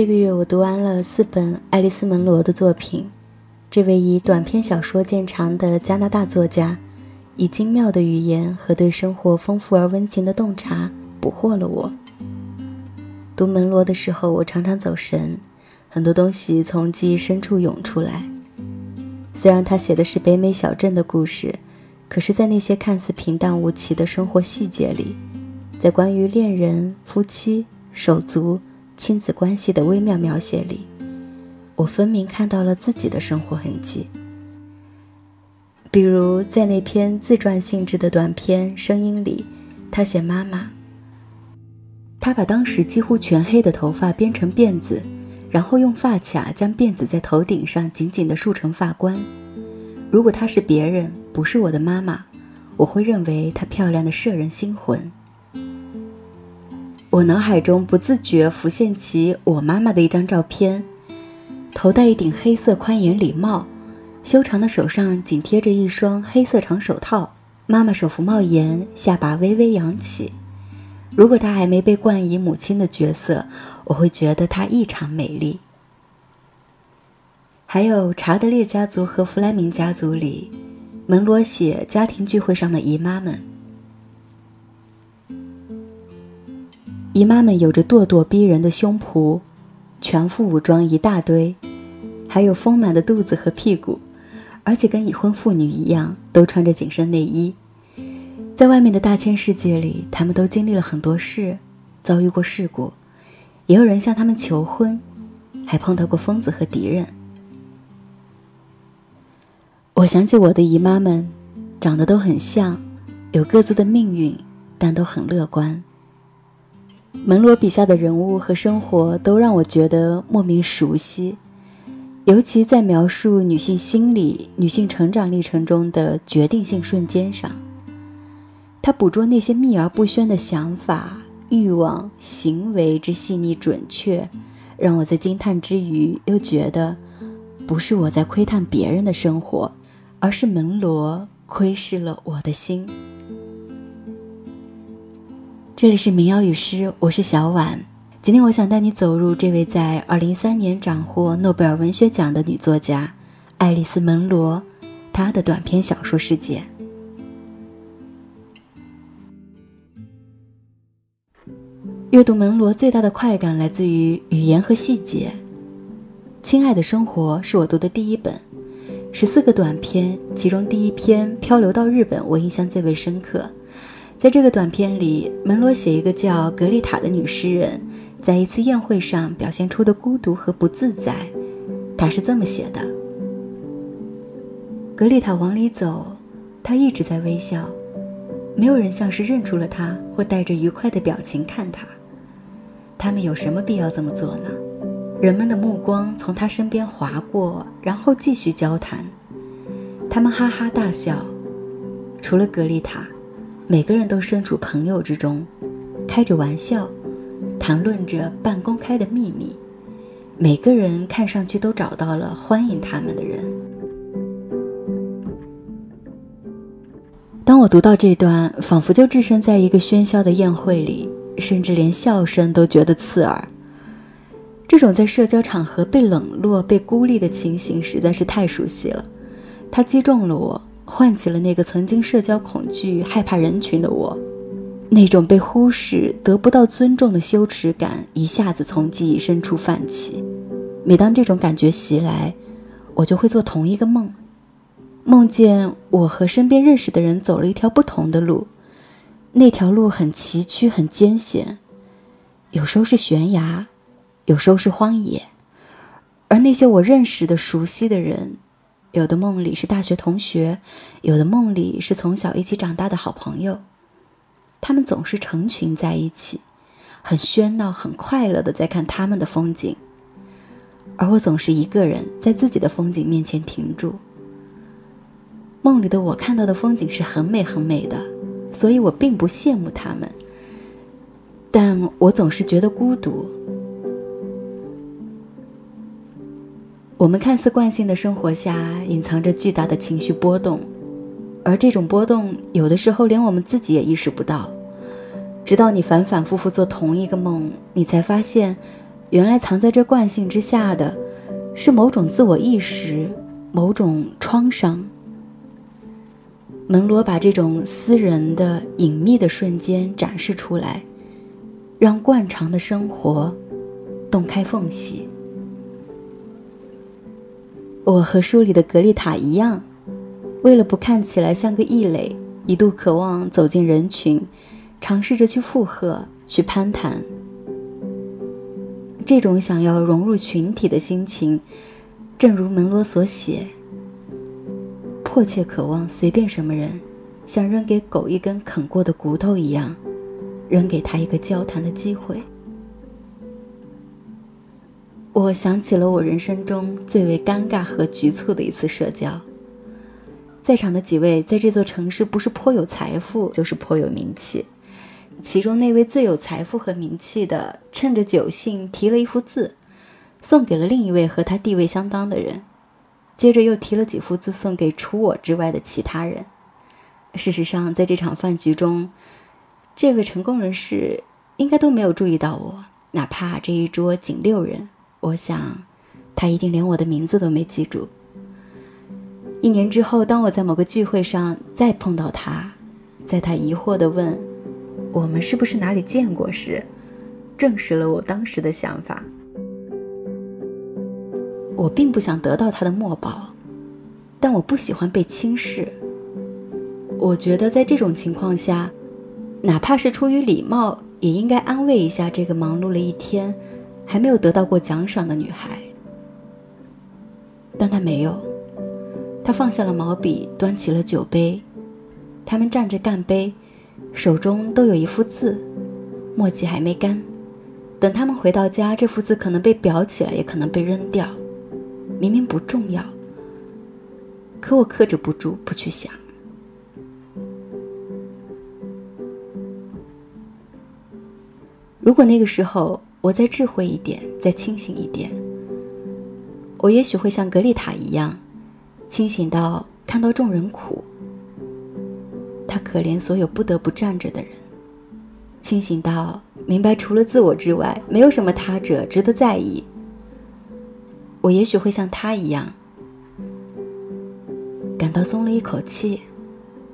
这个月我读完了四本爱丽丝·门罗的作品。这位以短篇小说见长的加拿大作家，以精妙的语言和对生活丰富而温情的洞察，捕获了我。读门罗的时候，我常常走神，很多东西从记忆深处涌出来。虽然他写的是北美小镇的故事，可是，在那些看似平淡无奇的生活细节里，在关于恋人、夫妻、手足。亲子关系的微妙描写里，我分明看到了自己的生活痕迹。比如在那篇自传性质的短篇《声音》里，他写妈妈，他把当时几乎全黑的头发编成辫子，然后用发卡将辫子在头顶上紧紧地束成发冠。如果她是别人，不是我的妈妈，我会认为她漂亮的摄人心魂。我脑海中不自觉浮现起我妈妈的一张照片，头戴一顶黑色宽檐礼帽，修长的手上紧贴着一双黑色长手套。妈妈手扶帽檐，下巴微微扬起。如果她还没被冠以母亲的角色，我会觉得她异常美丽。还有查德烈家族和弗莱明家族里，门罗写家庭聚会上的姨妈们。姨妈们有着咄咄逼人的胸脯，全副武装一大堆，还有丰满的肚子和屁股，而且跟已婚妇女一样，都穿着紧身内衣。在外面的大千世界里，他们都经历了很多事，遭遇过事故，也有人向他们求婚，还碰到过疯子和敌人。我想起我的姨妈们，长得都很像，有各自的命运，但都很乐观。门罗笔下的人物和生活都让我觉得莫名熟悉，尤其在描述女性心理、女性成长历程中的决定性瞬间上，他捕捉那些秘而不宣的想法、欲望、行为之细腻准确，让我在惊叹之余又觉得，不是我在窥探别人的生活，而是门罗窥视了我的心。这里是民谣与诗，我是小婉。今天我想带你走入这位在二零一三年斩获诺贝尔文学奖的女作家爱丽丝·门罗，她的短篇小说世界。阅读门罗最大的快感来自于语言和细节。亲爱的生活是我读的第一本，十四个短篇，其中第一篇《漂流到日本》我印象最为深刻。在这个短片里，门罗写一个叫格丽塔的女诗人，在一次宴会上表现出的孤独和不自在。他是这么写的：格丽塔往里走，她一直在微笑，没有人像是认出了她或带着愉快的表情看她。他们有什么必要这么做呢？人们的目光从她身边划过，然后继续交谈。他们哈哈大笑，除了格丽塔。每个人都身处朋友之中，开着玩笑，谈论着半公开的秘密。每个人看上去都找到了欢迎他们的人。当我读到这段，仿佛就置身在一个喧嚣的宴会里，甚至连笑声都觉得刺耳。这种在社交场合被冷落、被孤立的情形实在是太熟悉了，它击中了我。唤起了那个曾经社交恐惧、害怕人群的我。那种被忽视、得不到尊重的羞耻感一下子从记忆深处泛起。每当这种感觉袭来，我就会做同一个梦，梦见我和身边认识的人走了一条不同的路，那条路很崎岖、很艰险，有时候是悬崖，有时候是荒野，而那些我认识的、熟悉的人，有的梦里是大学同学，有的梦里是从小一起长大的好朋友。他们总是成群在一起，很喧闹、很快乐的在看他们的风景，而我总是一个人在自己的风景面前停住。梦里的我看到的风景是很美很美的，所以我并不羡慕他们，但我总是觉得孤独。我们看似惯性的生活下，隐藏着巨大的情绪波动。而这种波动，有的时候连我们自己也意识不到，直到你反反复复做同一个梦，你才发现，原来藏在这惯性之下的，是某种自我意识，某种创伤。门罗把这种私人的、隐秘的瞬间展示出来，让惯常的生活洞开缝隙。我和书里的格丽塔一样。为了不看起来像个异类，一度渴望走进人群，尝试着去附和、去攀谈。这种想要融入群体的心情，正如门罗所写：迫切渴望随便什么人，像扔给狗一根啃过的骨头一样，扔给他一个交谈的机会。我想起了我人生中最为尴尬和局促的一次社交。在场的几位在这座城市不是颇有财富，就是颇有名气。其中那位最有财富和名气的，趁着酒兴提了一幅字，送给了另一位和他地位相当的人，接着又提了几幅字送给除我之外的其他人。事实上，在这场饭局中，这位成功人士应该都没有注意到我，哪怕这一桌仅六人，我想，他一定连我的名字都没记住。一年之后，当我在某个聚会上再碰到他，在他疑惑地问“我们是不是哪里见过”时，证实了我当时的想法。我并不想得到他的墨宝，但我不喜欢被轻视。我觉得在这种情况下，哪怕是出于礼貌，也应该安慰一下这个忙碌了一天还没有得到过奖赏的女孩。但他没有。他放下了毛笔，端起了酒杯。他们站着干杯，手中都有一幅字，墨迹还没干。等他们回到家，这幅字可能被裱起来，也可能被扔掉。明明不重要，可我克制不住不去想。如果那个时候我再智慧一点，再清醒一点，我也许会像格丽塔一样。清醒到看到众人苦，他可怜所有不得不站着的人；清醒到明白除了自我之外，没有什么他者值得在意。我也许会像他一样，感到松了一口气，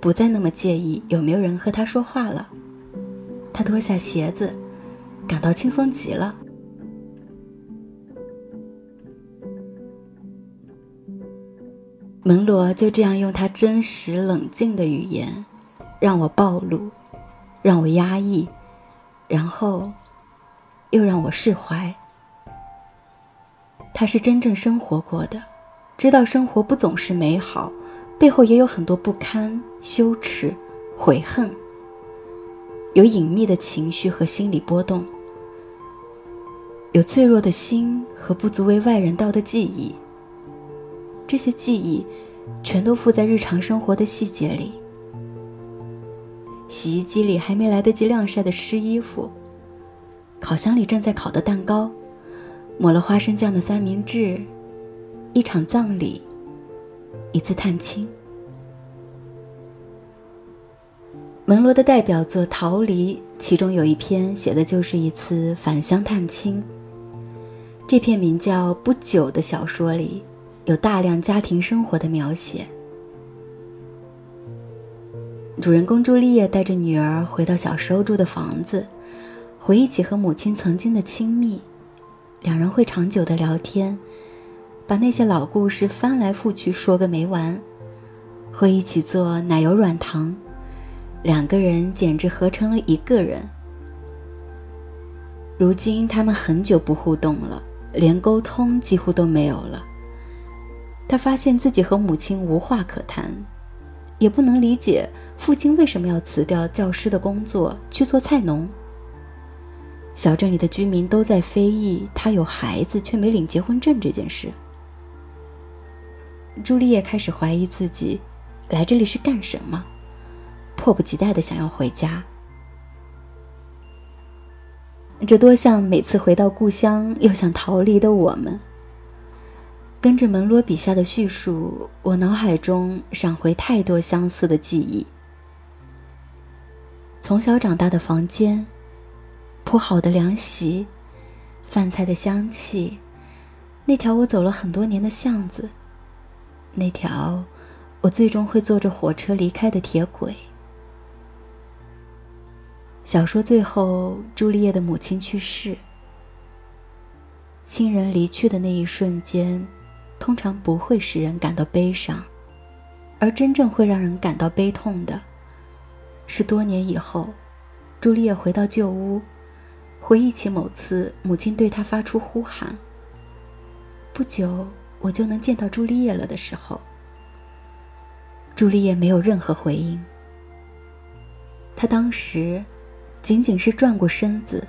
不再那么介意有没有人和他说话了。他脱下鞋子，感到轻松极了。门罗就这样用他真实冷静的语言，让我暴露，让我压抑，然后又让我释怀。他是真正生活过的，知道生活不总是美好，背后也有很多不堪、羞耻、悔恨，有隐秘的情绪和心理波动，有脆弱的心和不足为外人道的记忆。这些记忆，全都附在日常生活的细节里。洗衣机里还没来得及晾晒的湿衣服，烤箱里正在烤的蛋糕，抹了花生酱的三明治，一场葬礼，一次探亲。门罗的代表作《逃离》，其中有一篇写的就是一次返乡探亲。这篇名叫《不久》的小说里。有大量家庭生活的描写。主人公朱丽叶带着女儿回到小时候住的房子，回忆起和母亲曾经的亲密，两人会长久的聊天，把那些老故事翻来覆去说个没完，会一起做奶油软糖，两个人简直合成了一个人。如今他们很久不互动了，连沟通几乎都没有了。他发现自己和母亲无话可谈，也不能理解父亲为什么要辞掉教师的工作去做菜农。小镇里的居民都在非议他有孩子却没领结婚证这件事。朱丽叶开始怀疑自己来这里是干什么，迫不及待的想要回家。这多像每次回到故乡又想逃离的我们。跟着门罗笔下的叙述，我脑海中闪回太多相似的记忆。从小长大的房间，铺好的凉席，饭菜的香气，那条我走了很多年的巷子，那条我最终会坐着火车离开的铁轨。小说最后，朱丽叶的母亲去世，亲人离去的那一瞬间。通常不会使人感到悲伤，而真正会让人感到悲痛的，是多年以后，朱丽叶回到旧屋，回忆起某次母亲对她发出呼喊：“不久我就能见到朱丽叶了”的时候，朱丽叶没有任何回应。她当时仅仅是转过身子，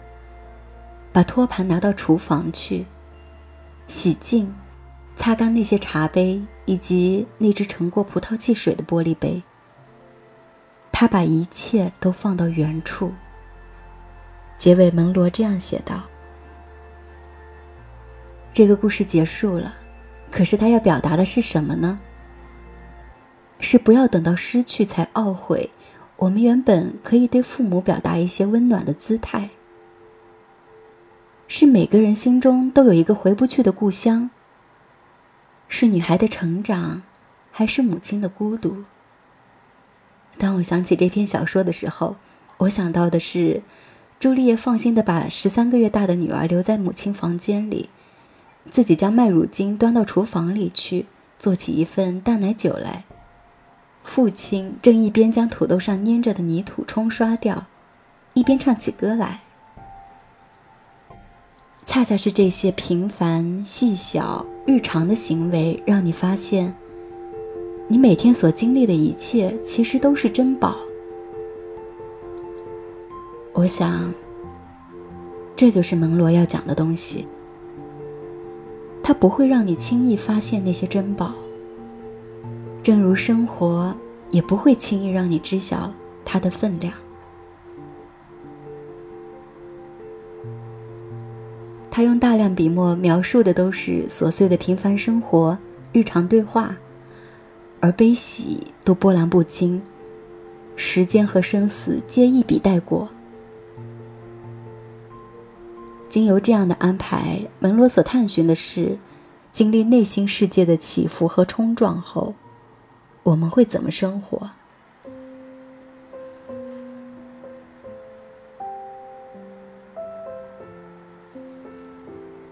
把托盘拿到厨房去，洗净。擦干那些茶杯以及那只盛过葡萄汽水的玻璃杯。他把一切都放到原处。结尾，门罗这样写道：“这个故事结束了，可是他要表达的是什么呢？是不要等到失去才懊悔，我们原本可以对父母表达一些温暖的姿态。是每个人心中都有一个回不去的故乡。”是女孩的成长，还是母亲的孤独？当我想起这篇小说的时候，我想到的是，朱丽叶放心的把十三个月大的女儿留在母亲房间里，自己将麦乳精端到厨房里去，做起一份淡奶酒来。父亲正一边将土豆上粘着的泥土冲刷掉，一边唱起歌来。恰恰是这些平凡、细小、日常的行为，让你发现，你每天所经历的一切其实都是珍宝。我想，这就是蒙罗要讲的东西。他不会让你轻易发现那些珍宝，正如生活也不会轻易让你知晓它的分量。他用大量笔墨描述的都是琐碎的平凡生活、日常对话，而悲喜都波澜不惊，时间和生死皆一笔带过。经由这样的安排，门罗所探寻的是，经历内心世界的起伏和冲撞后，我们会怎么生活？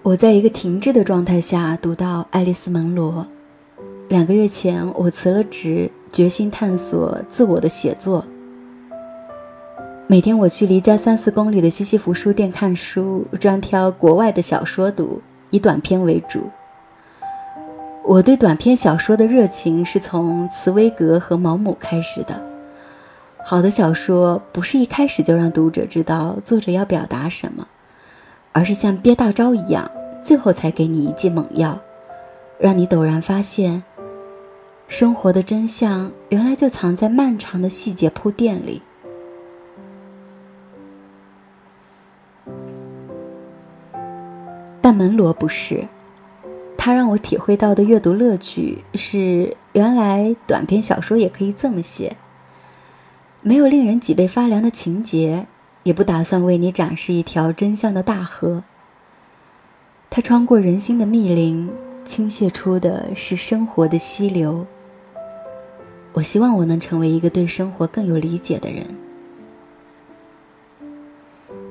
我在一个停滞的状态下读到《爱丽丝·门罗》。两个月前，我辞了职，决心探索自我的写作。每天我去离家三四公里的西西弗书店看书，专挑国外的小说读，以短篇为主。我对短篇小说的热情是从茨威格和毛姆开始的。好的小说不是一开始就让读者知道作者要表达什么。而是像憋大招一样，最后才给你一剂猛药，让你陡然发现，生活的真相原来就藏在漫长的细节铺垫里。但门罗不是，他让我体会到的阅读乐趣是，原来短篇小说也可以这么写，没有令人脊背发凉的情节。也不打算为你展示一条真相的大河。它穿过人心的密林，倾泻出的是生活的溪流。我希望我能成为一个对生活更有理解的人。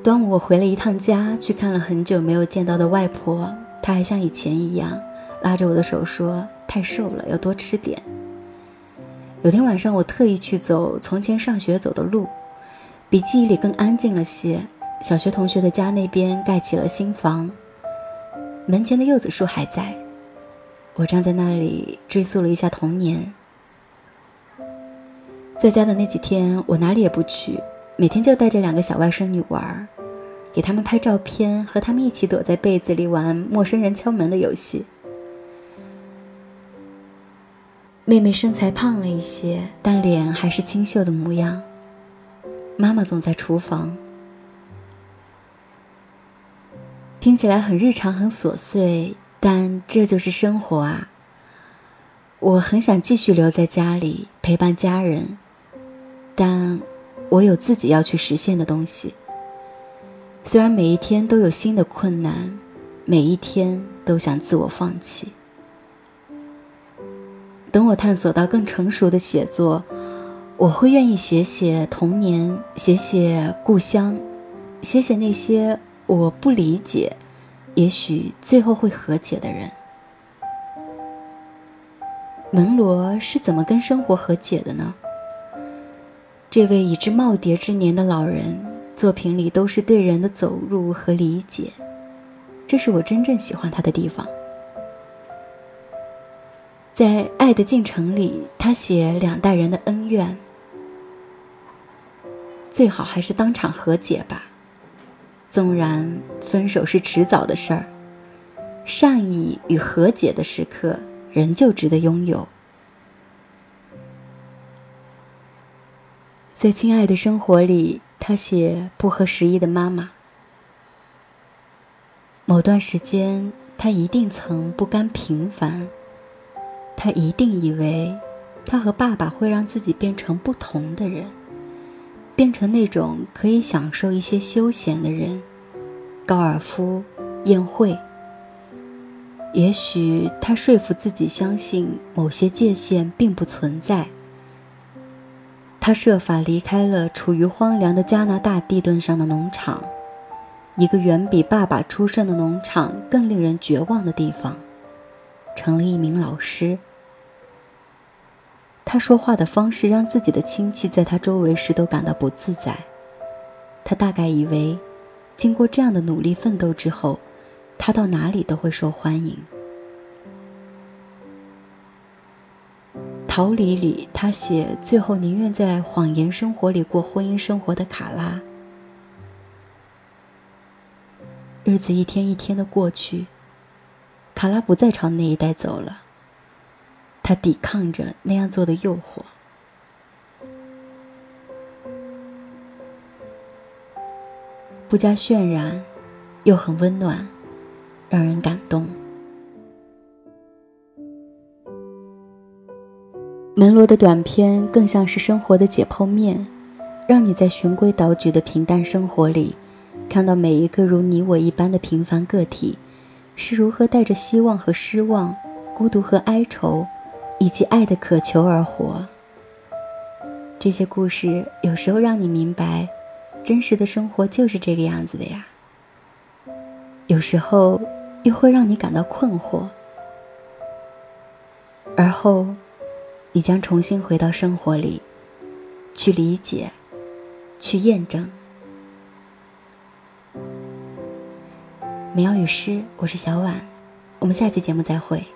端午我回了一趟家，去看了很久没有见到的外婆，他还像以前一样拉着我的手说：“太瘦了，要多吃点。”有天晚上，我特意去走从前上学走的路，比记忆里更安静了些。小学同学的家那边盖起了新房，门前的柚子树还在。我站在那里追溯了一下童年。在家的那几天，我哪里也不去，每天就带着两个小外甥女玩，给他们拍照片，和他们一起躲在被子里玩陌生人敲门的游戏。妹妹身材胖了一些，但脸还是清秀的模样。妈妈总在厨房，听起来很日常、很琐碎，但这就是生活啊！我很想继续留在家里陪伴家人，但我有自己要去实现的东西。虽然每一天都有新的困难，每一天都想自我放弃。等我探索到更成熟的写作，我会愿意写写童年，写写故乡，写写那些我不理解，也许最后会和解的人。门罗是怎么跟生活和解的呢？这位已至耄耋之年的老人，作品里都是对人的走入和理解，这是我真正喜欢他的地方。在《爱的进程》里，他写两代人的恩怨，最好还是当场和解吧。纵然分手是迟早的事儿，善意与和解的时刻仍旧值得拥有。在《亲爱的生活》里，他写不合时宜的妈妈。某段时间，他一定曾不甘平凡。他一定以为，他和爸爸会让自己变成不同的人，变成那种可以享受一些休闲的人，高尔夫、宴会。也许他说服自己相信某些界限并不存在。他设法离开了处于荒凉的加拿大地盾上的农场，一个远比爸爸出生的农场更令人绝望的地方。成了一名老师。他说话的方式让自己的亲戚在他周围时都感到不自在。他大概以为，经过这样的努力奋斗之后，他到哪里都会受欢迎。逃离里，他写最后宁愿在谎言生活里过婚姻生活的卡拉。日子一天一天的过去。卡拉不再朝那一带走了。他抵抗着那样做的诱惑，不加渲染，又很温暖，让人感动。门罗的短片更像是生活的解剖面，让你在循规蹈矩的平淡生活里，看到每一个如你我一般的平凡个体。是如何带着希望和失望、孤独和哀愁，以及爱的渴求而活？这些故事有时候让你明白，真实的生活就是这个样子的呀。有时候又会让你感到困惑，而后，你将重新回到生活里，去理解，去验证。美妙与诗，我是小婉，我们下期节目再会。